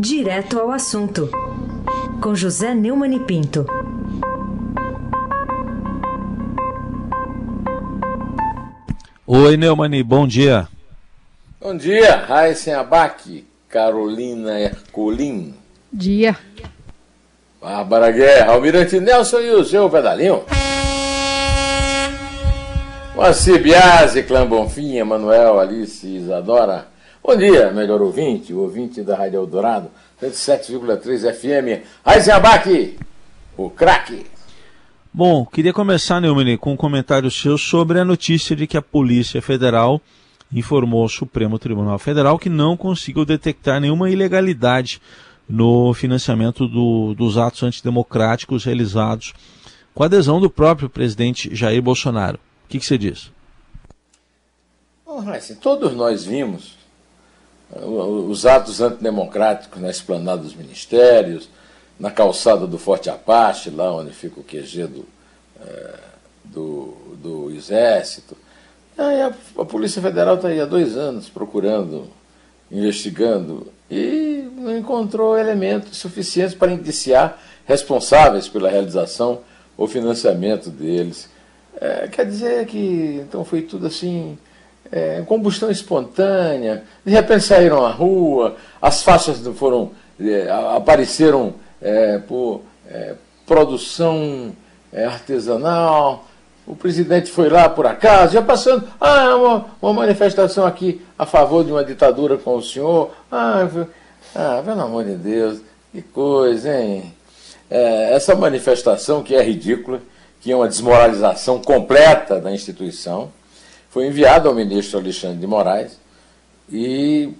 Direto ao assunto, com José Neumann e Pinto. Oi, Neumani, bom dia. Bom dia, Raíssen Abac, Carolina Herculin. Dia. Bárbara Guerra, Almirante Nelson e o seu pedalinho. Moacir Biasi, Clã Bonfim, Emanuel, Alice, Isadora. Bom dia, melhor ouvinte, o ouvinte da Rádio Eldorado, 107,3 FM. Abac, o craque. Bom, queria começar, Neumani, com um comentário seu sobre a notícia de que a Polícia Federal informou ao Supremo Tribunal Federal que não conseguiu detectar nenhuma ilegalidade no financiamento do, dos atos antidemocráticos realizados com a adesão do próprio presidente Jair Bolsonaro. O que, que você diz? Oh, Raíssen, todos nós vimos os atos antidemocráticos na esplanada dos ministérios, na calçada do Forte Apache, lá onde fica o QG do, é, do, do Exército. Aí a, a Polícia Federal está aí há dois anos procurando, investigando, e não encontrou elementos suficientes para indiciar responsáveis pela realização ou financiamento deles. É, quer dizer que então foi tudo assim, é, combustão espontânea, de repente saíram à rua, as faixas foram, é, apareceram é, por é, produção é, artesanal. O presidente foi lá por acaso, já passando, ah, uma, uma manifestação aqui a favor de uma ditadura com o senhor. Ah, ah pelo amor de Deus, que coisa, hein? É, essa manifestação que é ridícula, que é uma desmoralização completa da instituição, foi enviada ao ministro Alexandre de Moraes e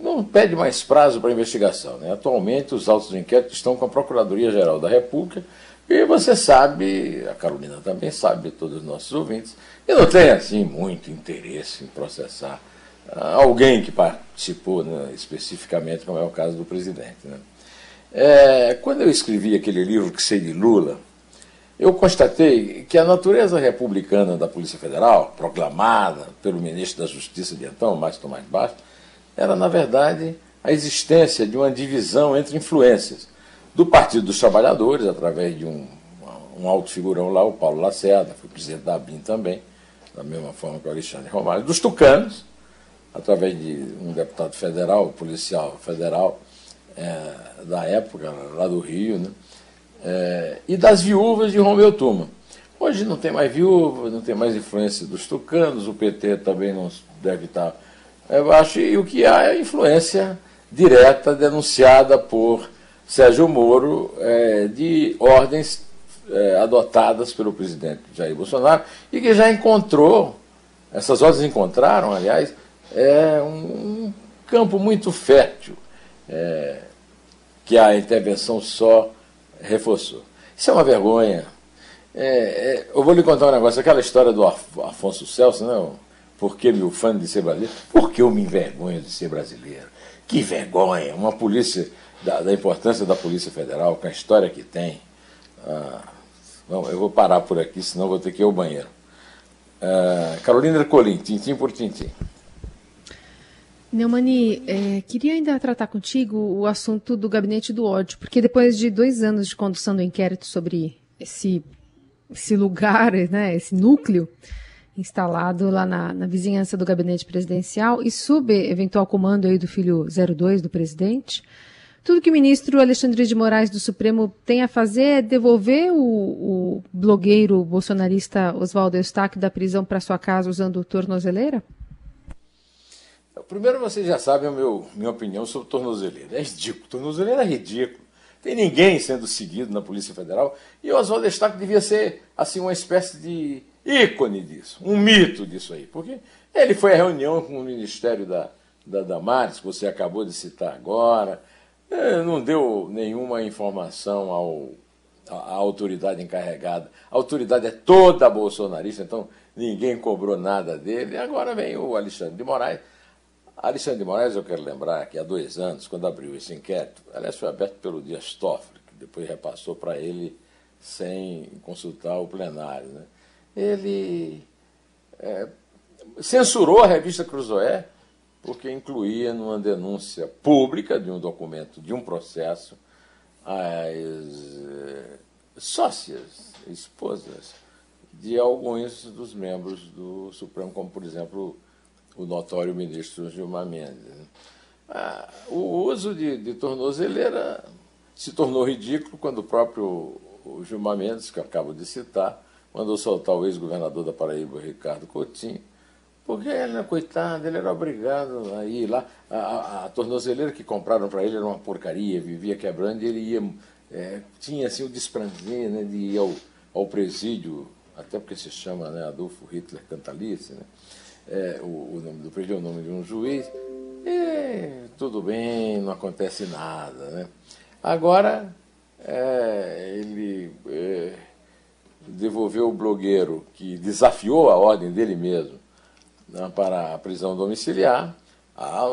não pede mais prazo para investigação. Né? Atualmente, os autos do inquérito estão com a Procuradoria-Geral da República e você sabe, a Carolina também sabe, todos os nossos ouvintes, e não tem assim muito interesse em processar ah, alguém que participou né, especificamente, como é o caso do presidente. Né? É, quando eu escrevi aquele livro que sei de Lula, eu constatei que a natureza republicana da Polícia Federal, proclamada pelo ministro da Justiça de então, Márcio Tomás Bastos, era, na verdade, a existência de uma divisão entre influências do Partido dos Trabalhadores, através de um, um alto figurão lá, o Paulo Lacerda, foi presidente da ABIN também, da mesma forma que o Alexandre Romário, dos tucanos, através de um deputado federal, policial federal é, da época, lá do Rio, né? É, e das viúvas de Romeu Tuma. Hoje não tem mais viúva, não tem mais influência dos tucanos, o PT também não deve estar eu acho, e o que há é influência direta denunciada por Sérgio Moro é, de ordens é, adotadas pelo presidente Jair Bolsonaro e que já encontrou, essas ordens encontraram, aliás, é, um, um campo muito fértil é, que a intervenção só reforçou. Isso é uma vergonha. É, é, eu vou lhe contar um negócio, aquela história do Afonso Celso, né, por que me ufano de ser brasileiro? Porque eu me envergonho de ser brasileiro. Que vergonha! Uma polícia, da, da importância da Polícia Federal, com a história que tem. Ah, bom, eu vou parar por aqui, senão vou ter que ir ao banheiro. Ah, Carolina Ercolim, tintim por tintim. Neumani, é, queria ainda tratar contigo o assunto do gabinete do ódio, porque depois de dois anos de condução do inquérito sobre esse, esse lugar, né, esse núcleo, instalado lá na, na, vizinhança do gabinete presidencial e sob eventual comando aí do filho 02 do presidente. Tudo que o ministro Alexandre de Moraes do Supremo tem a fazer é devolver o, o blogueiro bolsonarista Oswaldo Eustáquio da prisão para sua casa usando tornozeleira? Primeiro, vocês já sabem a meu, minha opinião sobre tornozeleira. É ridículo. Tornozeleira é ridículo. Tem ninguém sendo seguido na Polícia Federal. E o Oswaldo Eustáquio devia ser assim uma espécie de ícone disso, um mito disso aí. Porque ele foi à reunião com o Ministério da, da Damares, que você acabou de citar agora, não deu nenhuma informação ao, à autoridade encarregada. A autoridade é toda bolsonarista, então ninguém cobrou nada dele. E agora vem o Alexandre de Moraes. Alexandre de Moraes, eu quero lembrar que há dois anos, quando abriu esse inquérito, aliás, foi aberto pelo Dias Toffoli, que depois repassou para ele sem consultar o plenário. Né? ele é, censurou a revista Cruzoé porque incluía numa denúncia pública de um documento, de um processo, as eh, sócias, esposas de alguns dos membros do Supremo, como por exemplo o notório ministro Gilmar Mendes. Ah, o uso de, de tornozeleira se tornou ridículo quando o próprio Gilmar Mendes, que acabo de citar, mandou soltar o ex-governador da Paraíba, Ricardo Coutinho, porque ele, né, coitado, ele era obrigado a ir lá. A, a, a tornozeleira que compraram para ele era uma porcaria, vivia quebrando, e ele ia, é, tinha assim o desprazer né, de ir ao, ao presídio, até porque se chama né, Adolfo Hitler Cantalice, né? É, o, o, nome do presídio é o nome de um juiz, e tudo bem, não acontece nada. Né? Agora, é, ele é, devolveu o blogueiro que desafiou a ordem dele mesmo né, para a prisão domiciliar. Ah,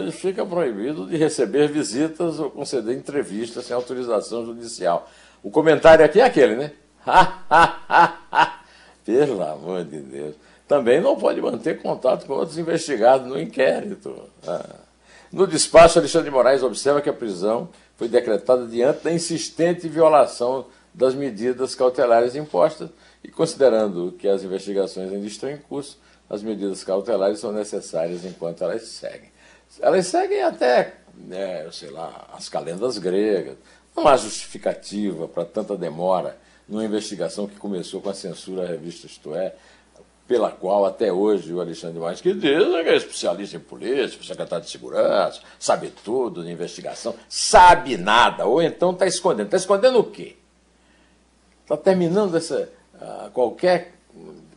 ele fica proibido de receber visitas ou conceder entrevistas sem autorização judicial. O comentário aqui é aquele, né? Pelo amor de Deus também não pode manter contato com outros investigados no inquérito. Ah. No despacho, Alexandre de Moraes observa que a prisão foi decretada diante da insistente violação das medidas cautelares impostas e considerando que as investigações ainda estão em curso, as medidas cautelares são necessárias enquanto elas seguem. Elas seguem até, né, sei lá, as calendas gregas. Não há justificativa para tanta demora numa investigação que começou com a censura à revista Isto É, pela qual até hoje o Alexandre Marques que diz é especialista em polícia, secretário de segurança, sabe tudo de investigação, sabe nada, ou então está escondendo. Está escondendo o quê? Está terminando essa, uh, qualquer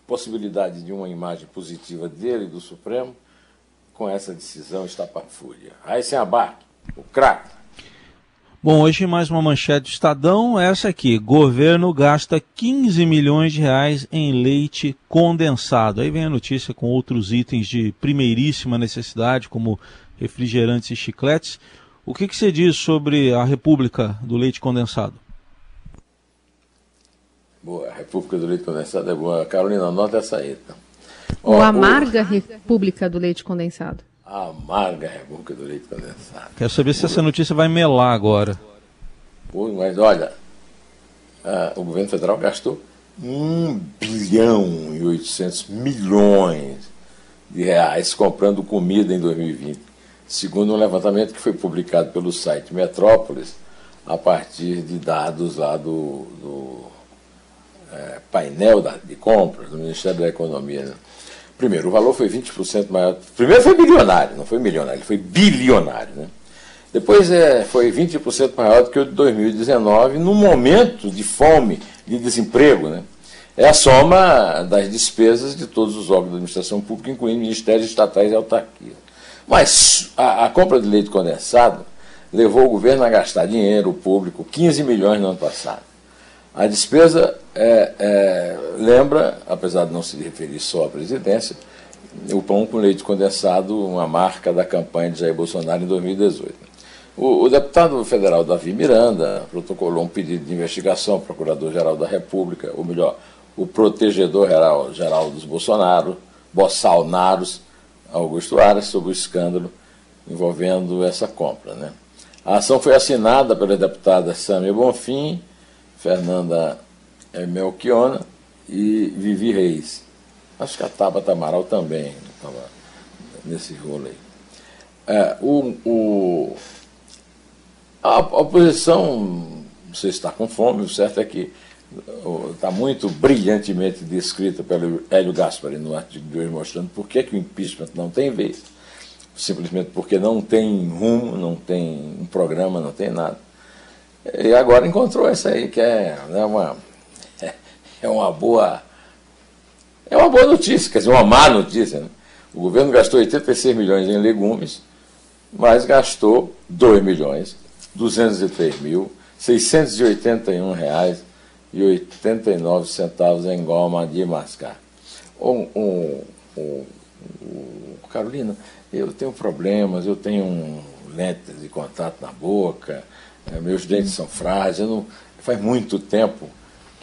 possibilidade de uma imagem positiva dele do Supremo com essa decisão estapafúria. Aí sem abaque, o craque. Bom, hoje mais uma manchete do Estadão, essa aqui. Governo gasta 15 milhões de reais em leite condensado. Aí vem a notícia com outros itens de primeiríssima necessidade, como refrigerantes e chicletes. O que, que você diz sobre a República do Leite Condensado? Boa, a República do Leite Condensado é boa. Carolina, anota essa aí. Então. Ou amarga o... República do Leite Condensado a amarga República do Leite Condensado. Quero saber se essa notícia vai melar agora. Pô, mas olha, o governo federal gastou 1 bilhão e 800 milhões de reais comprando comida em 2020, segundo um levantamento que foi publicado pelo site Metrópolis, a partir de dados lá do, do é, painel de compras do Ministério da Economia. Né? Primeiro, o valor foi 20% maior. Primeiro foi bilionário, não foi milionário, ele foi bilionário. Né? Depois é, foi 20% maior do que o de 2019, num momento de fome, de desemprego. Né? É a soma das despesas de todos os órgãos da administração pública, incluindo ministérios estatais e autarquias. Mas a, a compra de leite condensado levou o governo a gastar dinheiro público, 15 milhões no ano passado. A despesa é, é, lembra, apesar de não se referir só à presidência, o pão com leite condensado, uma marca da campanha de Jair Bolsonaro em 2018. O, o deputado federal Davi Miranda protocolou um pedido de investigação ao Procurador-Geral da República, ou melhor, o Protegedor-Geral geral dos Bolsonaro, Bossalnaros, Augusto Aras, sobre o escândalo envolvendo essa compra. Né? A ação foi assinada pela deputada Sâmia Bonfim, Fernanda Melchiona e Vivi Reis. Acho que a Tabata Amaral também estava nesse rolo aí. É, o, o, a oposição, você está com fome, o certo é que está muito brilhantemente descrita pelo Hélio Gaspari no artigo de hoje, mostrando por que, que o impeachment não tem vez. Simplesmente porque não tem rumo, não tem um programa, não tem nada. E agora encontrou essa aí, que é, né, uma, é uma boa. É uma boa notícia, quer dizer, uma má notícia. Né? O governo gastou 86 milhões em legumes, mas gastou 2 milhões 203 mil 681 reais e 89 centavos em goma de mascar. Um, um, um, Carolina, eu tenho problemas, eu tenho um lente de contato na boca, é, meus dentes são frágeis, não, faz muito tempo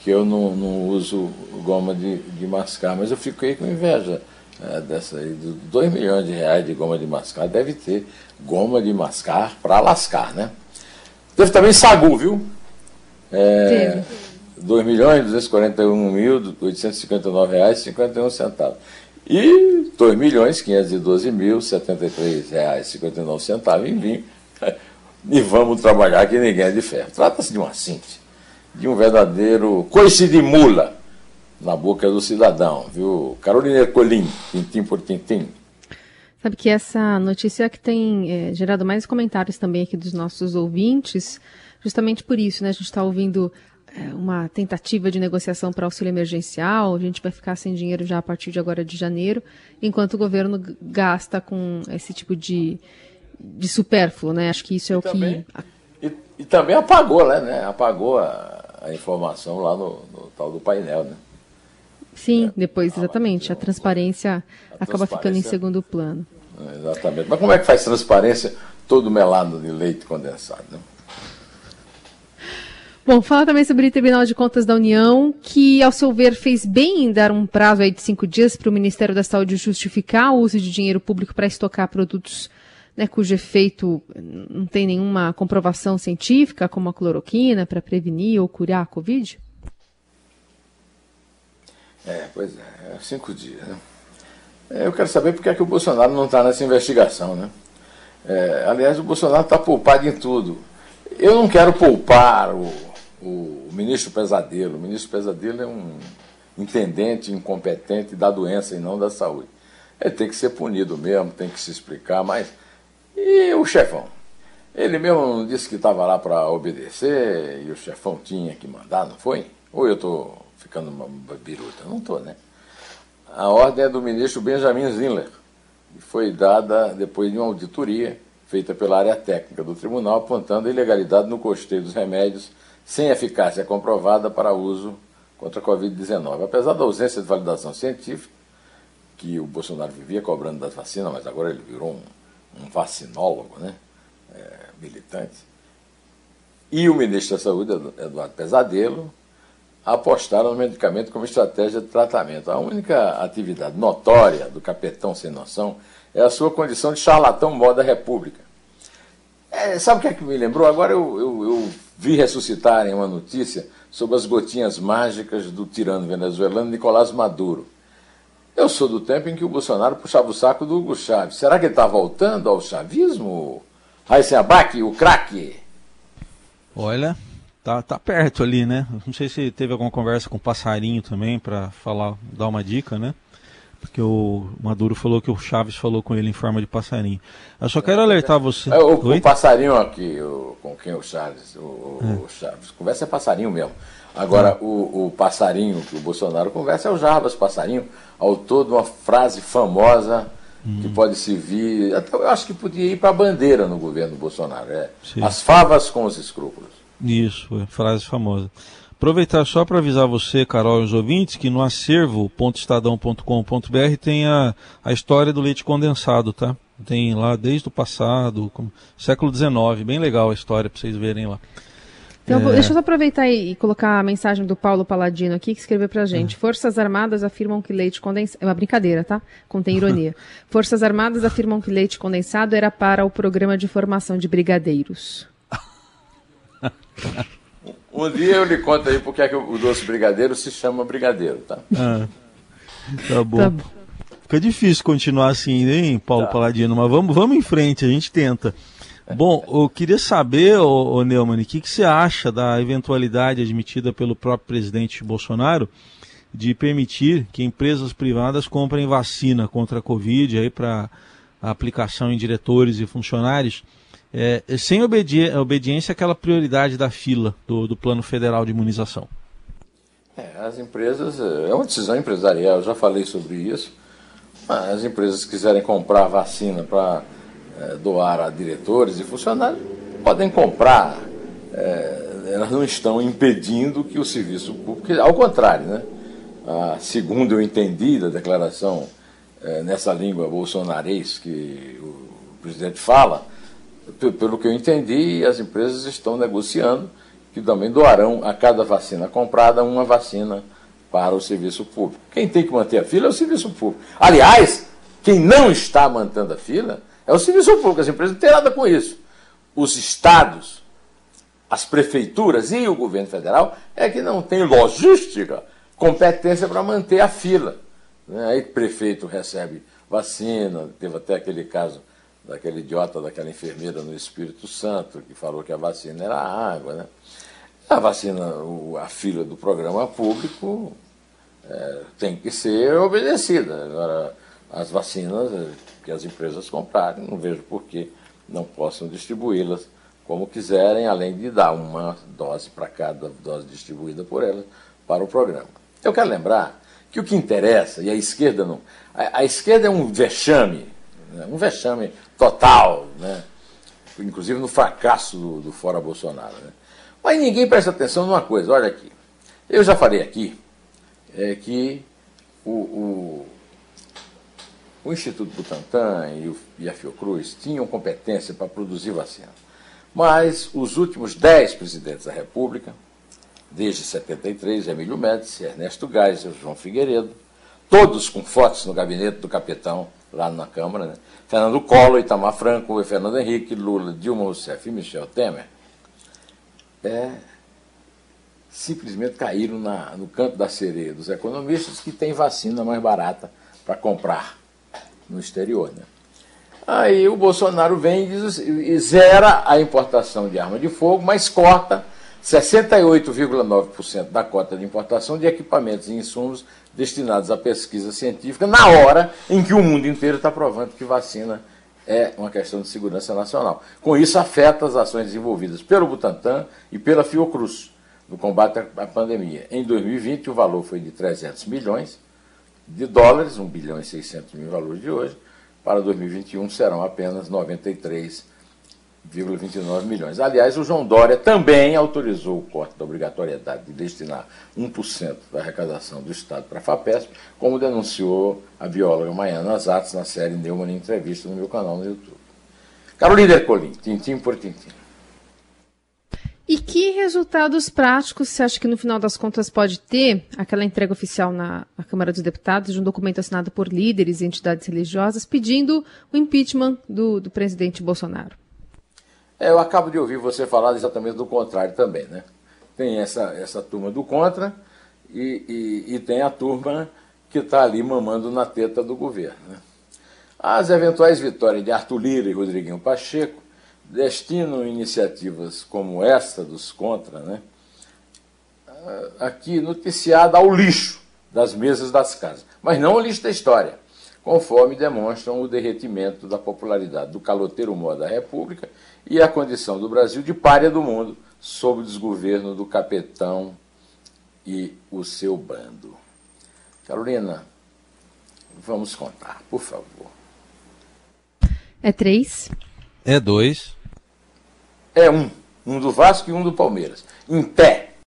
que eu não, não uso goma de, de mascar, mas eu fiquei com inveja é, dessa aí, 2 milhões de reais de goma de mascar, deve ter goma de mascar para lascar, né? Teve também sagu, viu? É, Teve. 2 milhões 241 mil 859 reais 51 centavos. E 2 milhões 512 mil 73 reais 59 centavos em vinho. E vamos trabalhar que ninguém é de ferro. Trata-se de uma síntese, de um verdadeiro coice de mula na boca do cidadão, viu? Carolina Ercolim, tintim por tintim. Sabe que essa notícia é que tem é, gerado mais comentários também aqui dos nossos ouvintes, justamente por isso, né? A gente está ouvindo é, uma tentativa de negociação para auxílio emergencial, a gente vai ficar sem dinheiro já a partir de agora de janeiro, enquanto o governo gasta com esse tipo de, de supérfluo, né? Acho que isso é e o também, que. E, e, também apagou, né? né? Apagou a, a informação lá no, no, tal do painel, né? Sim, é. depois, ah, exatamente. A transparência a acaba transparência, ficando em segundo plano. Exatamente. Mas como é que faz transparência todo melado de leite condensado? Né? Bom, fala também sobre o Tribunal de Contas da União, que, ao seu ver, fez bem em dar um prazo aí de cinco dias para o Ministério da Saúde justificar o uso de dinheiro público para estocar produtos né, cujo efeito não tem nenhuma comprovação científica, como a cloroquina, para prevenir ou curar a Covid? É, pois é, é cinco dias. Né? É, eu quero saber por que, é que o Bolsonaro não está nessa investigação. Né? É, aliás, o Bolsonaro está poupado em tudo. Eu não quero poupar o, o ministro Pesadelo. O ministro Pesadelo é um intendente incompetente da doença e não da saúde. Ele tem que ser punido mesmo, tem que se explicar, mas. E o chefão? Ele mesmo disse que estava lá para obedecer e o chefão tinha que mandar, não foi? Ou eu estou ficando uma biruta? Não estou, né? A ordem é do ministro Benjamin Zindler, e foi dada depois de uma auditoria feita pela área técnica do tribunal, apontando a ilegalidade no custeio dos remédios sem eficácia comprovada para uso contra a Covid-19. Apesar da ausência de validação científica, que o Bolsonaro vivia cobrando das vacinas, mas agora ele virou um, um vacinólogo, né? É, militante. E o ministro da Saúde, Eduardo Pesadelo, apostaram no medicamento como estratégia de tratamento. A única atividade notória do capetão sem noção é a sua condição de charlatão moda república. É, sabe o que é que me lembrou? Agora eu, eu, eu vi ressuscitarem uma notícia sobre as gotinhas mágicas do tirano venezuelano Nicolás Maduro. Eu sou do tempo em que o Bolsonaro puxava o saco do Hugo Chaves. Será que ele está voltando ao chavismo? Raíssen Abac, o craque? Olha, tá, tá perto ali, né? Não sei se teve alguma conversa com o passarinho também para falar, dar uma dica, né? Porque o Maduro falou que o Chaves falou com ele em forma de passarinho. Eu só quero alertar você. É, o, o, passarinho aqui, o, com quem o Chaves, o, é. o Chaves, conversa é passarinho mesmo. Agora, o, o passarinho que o Bolsonaro conversa é o Jarbas Passarinho, autor de uma frase famosa hum. que pode servir, até eu acho que podia ir para a bandeira no governo Bolsonaro. É, as favas com os escrúpulos. Isso, frase famosa. Aproveitar só para avisar você, Carol, e os ouvintes, que no acervo.estadão.com.br tem a, a história do leite condensado, tá? Tem lá desde o passado, século XIX, bem legal a história para vocês verem lá. Então, é... deixa eu só aproveitar e, colocar a mensagem do Paulo Paladino aqui, que escreveu pra gente. É. Forças Armadas afirmam que leite condensado. É uma brincadeira, tá? Contém ironia. Forças Armadas afirmam que leite condensado era para o programa de formação de brigadeiros. um dia eu lhe conto aí porque é que o doce brigadeiro se chama brigadeiro, tá? Ah, tá bom. Tá bom. Fica difícil continuar assim, hein, Paulo tá. Paladino, mas vamos, vamos em frente, a gente tenta. Bom, eu queria saber, ô, ô Neumann, o que, que você acha da eventualidade admitida pelo próprio presidente Bolsonaro de permitir que empresas privadas comprem vacina contra a Covid para aplicação em diretores e funcionários é, sem obedi obediência àquela prioridade da fila do, do Plano Federal de Imunização? É, as empresas, é, é uma decisão empresarial, eu já falei sobre isso. As empresas quiserem comprar vacina para é, doar a diretores e funcionários, podem comprar. É, elas não estão impedindo que o serviço público, ao contrário, né? A, segundo eu entendi da declaração é, nessa língua bolsonarês que o presidente fala, pelo que eu entendi, as empresas estão negociando que também doarão a cada vacina comprada uma vacina para o serviço público. Quem tem que manter a fila é o serviço público. Aliás, quem não está mantendo a fila é o serviço público. As empresas não têm nada com isso. Os estados, as prefeituras e o governo federal é que não tem logística, competência para manter a fila. Né? Aí o prefeito recebe vacina, teve até aquele caso daquele idiota daquela enfermeira no Espírito Santo, que falou que a vacina era água. Né? A vacina, a fila do programa público é, tem que ser obedecida. Agora, as vacinas que as empresas comprarem, não vejo por que não possam distribuí-las como quiserem, além de dar uma dose para cada dose distribuída por elas para o programa. Eu quero lembrar que o que interessa, e a esquerda não. A, a esquerda é um vexame, né, um vexame total, né, inclusive no fracasso do, do Fora Bolsonaro. Né. Mas ninguém presta atenção numa coisa, olha aqui. Eu já falei aqui é, que o, o, o Instituto Butantan e, a Fiocruz tinham competência para produzir vacina. Mas os últimos dez presidentes da República, desde 73, Emílio Médici, Ernesto Geisel, João Figueiredo, todos com fotos no gabinete do capitão, lá na Câmara, né? Fernando Collor, Itamar Franco, Fernando Henrique, Lula, Dilma Rousseff e Michel Temer, é, simplesmente caíram na, no canto da sereia dos economistas que tem vacina mais barata para comprar no exterior. Né? Aí o Bolsonaro vem e, diz, e zera a importação de arma de fogo, mas corta 68,9% da cota de importação de equipamentos e insumos destinados à pesquisa científica, na hora em que o mundo inteiro está provando que vacina é uma questão de segurança nacional. Com isso, afeta as ações desenvolvidas pelo Butantan e pela Fiocruz no combate à pandemia. Em 2020, o valor foi de 300 milhões de dólares, 1 bilhão e 600 mil valores de hoje, para 2021 serão apenas 93,29 milhões. Aliás, o João Dória também autorizou o corte da obrigatoriedade de destinar 1% da arrecadação do Estado para a FAPESP, como denunciou a bióloga Maiana Zatz na série Neumann Entrevista no meu canal no YouTube. Carolina Ercolim, tintim por tintim. E que resultados práticos você acha que no final das contas pode ter aquela entrega oficial na, na, Câmara dos Deputados de um documento assinado por líderes e entidades religiosas pedindo o impeachment do, do presidente Bolsonaro? É, eu acabo de ouvir você falar exatamente do contrário também, né? Tem essa, essa turma do contra e, e, e tem a turma que está ali mamando na teta do governo. Né? As eventuais vitórias de Arthur Lira e Rodriguinho Pacheco destinam iniciativas como esta dos contra, né, aqui noticiada ao lixo das mesas das casas, mas não ao lixo da história, conforme demonstram o derretimento da popularidade do caloteiro mó da República e a condição do Brasil de párea do mundo sob o desgoverno do capetão e o seu bando. Carolina, vamos contar, por favor. É três. É dois é um. Um do Vasco e um do Palmeiras. Em pé.